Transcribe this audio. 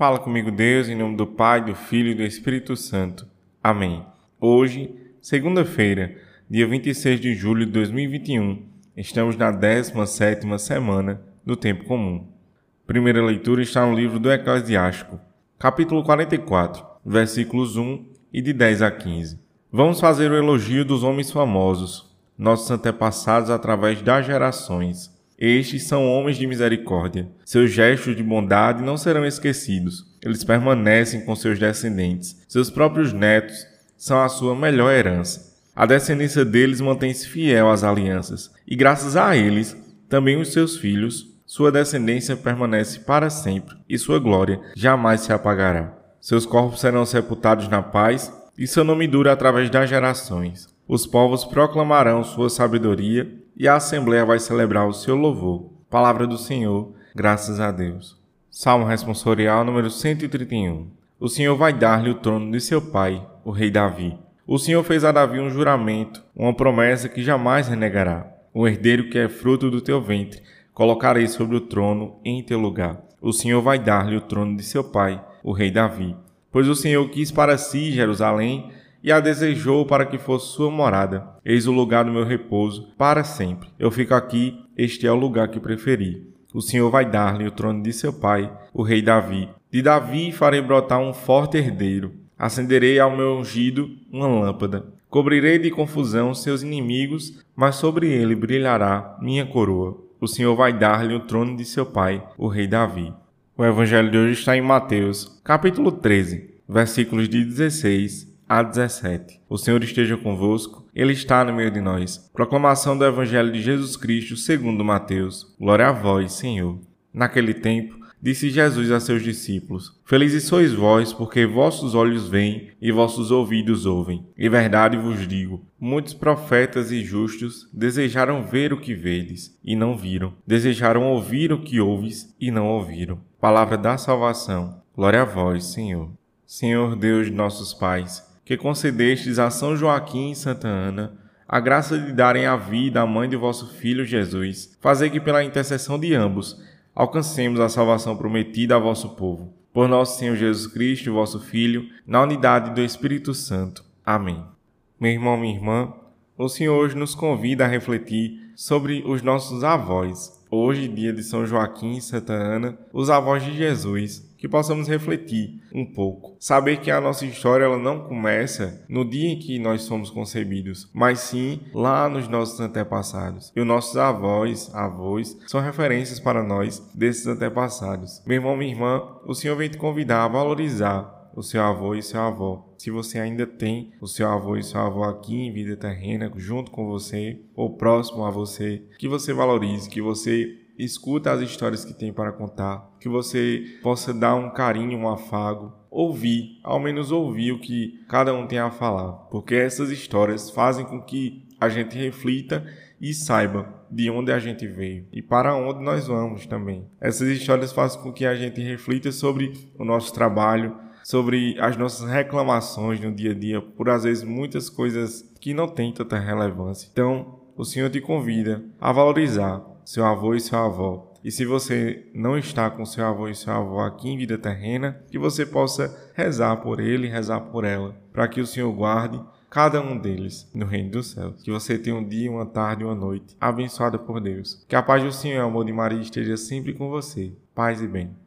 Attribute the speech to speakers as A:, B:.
A: Fala comigo, Deus, em nome do Pai, do Filho e do Espírito Santo. Amém. Hoje, segunda-feira, dia 26 de julho de 2021, estamos na 17ª semana do Tempo Comum. Primeira leitura está no livro do Eclesiástico, capítulo 44, versículos 1 e de 10 a 15. Vamos fazer o elogio dos homens famosos, nossos antepassados através das gerações estes são homens de misericórdia. Seus gestos de bondade não serão esquecidos. Eles permanecem com seus descendentes. Seus próprios netos são a sua melhor herança. A descendência deles mantém-se fiel às alianças, e graças a eles, também os seus filhos, sua descendência permanece para sempre, e sua glória jamais se apagará. Seus corpos serão sepultados na paz, e seu nome dura através das gerações. Os povos proclamarão sua sabedoria e a Assembleia vai celebrar o seu louvor. Palavra do Senhor, graças a Deus. Salmo responsorial número 131. O Senhor vai dar-lhe o trono de seu pai, o rei Davi. O Senhor fez a Davi um juramento, uma promessa que jamais renegará. O herdeiro que é fruto do teu ventre, colocarei sobre o trono em teu lugar. O Senhor vai dar-lhe o trono de seu pai, o rei Davi. Pois o Senhor quis para si Jerusalém e a desejou para que fosse sua morada. Eis o lugar do meu repouso para sempre. Eu fico aqui, este é o lugar que preferi. O Senhor vai dar-lhe o trono de seu pai, o rei Davi. De Davi farei brotar um forte herdeiro. Acenderei ao meu ungido uma lâmpada. Cobrirei de confusão seus inimigos, mas sobre ele brilhará minha coroa. O Senhor vai dar-lhe o trono de seu pai, o rei Davi. O evangelho de hoje está em Mateus, capítulo 13, versículos de 16 a 17. O Senhor esteja convosco, Ele está no meio de nós. Proclamação do Evangelho de Jesus Cristo segundo Mateus. Glória a vós, Senhor. Naquele tempo, disse Jesus a seus discípulos: Felizes sois vós, porque vossos olhos veem e vossos ouvidos ouvem. E verdade vos digo: muitos profetas e justos desejaram ver o que vedes e não viram, desejaram ouvir o que ouves e não ouviram. Palavra da salvação. Glória a vós, Senhor. Senhor Deus de nossos pais, que concedestes a São Joaquim e Santa Ana a graça de darem a vida à mãe de vosso Filho Jesus, fazer que pela intercessão de ambos alcancemos a salvação prometida a vosso povo. Por nosso Senhor Jesus Cristo, vosso Filho, na unidade do Espírito Santo. Amém. Meu irmão, minha irmã, o Senhor hoje nos convida a refletir sobre os nossos avós. Hoje, dia de São Joaquim e Santa Ana, os avós de Jesus, que possamos refletir um pouco. Saber que a nossa história ela não começa no dia em que nós somos concebidos, mas sim lá nos nossos antepassados. E os nossos avós, avós, são referências para nós desses antepassados. Meu irmão, minha irmã, o Senhor vem te convidar a valorizar o seu avô e seu avó. Se você ainda tem o seu avô e seu avô aqui em vida terrena, junto com você, ou próximo a você, que você valorize, que você escuta as histórias que tem para contar, que você possa dar um carinho, um afago, ouvir, ao menos ouvir o que cada um tem a falar, porque essas histórias fazem com que a gente reflita e saiba de onde a gente veio e para onde nós vamos também. Essas histórias fazem com que a gente reflita sobre o nosso trabalho, sobre as nossas reclamações no dia a dia, por às vezes muitas coisas que não têm tanta relevância. Então, o Senhor te convida a valorizar seu avô e sua avó. E se você não está com seu avô e sua avó aqui em vida terrena, que você possa rezar por ele rezar por ela, para que o Senhor guarde cada um deles no reino dos céus. Que você tenha um dia, uma tarde uma noite abençoada por Deus. Que a paz do Senhor e o amor de Maria esteja sempre com você. Paz e bem.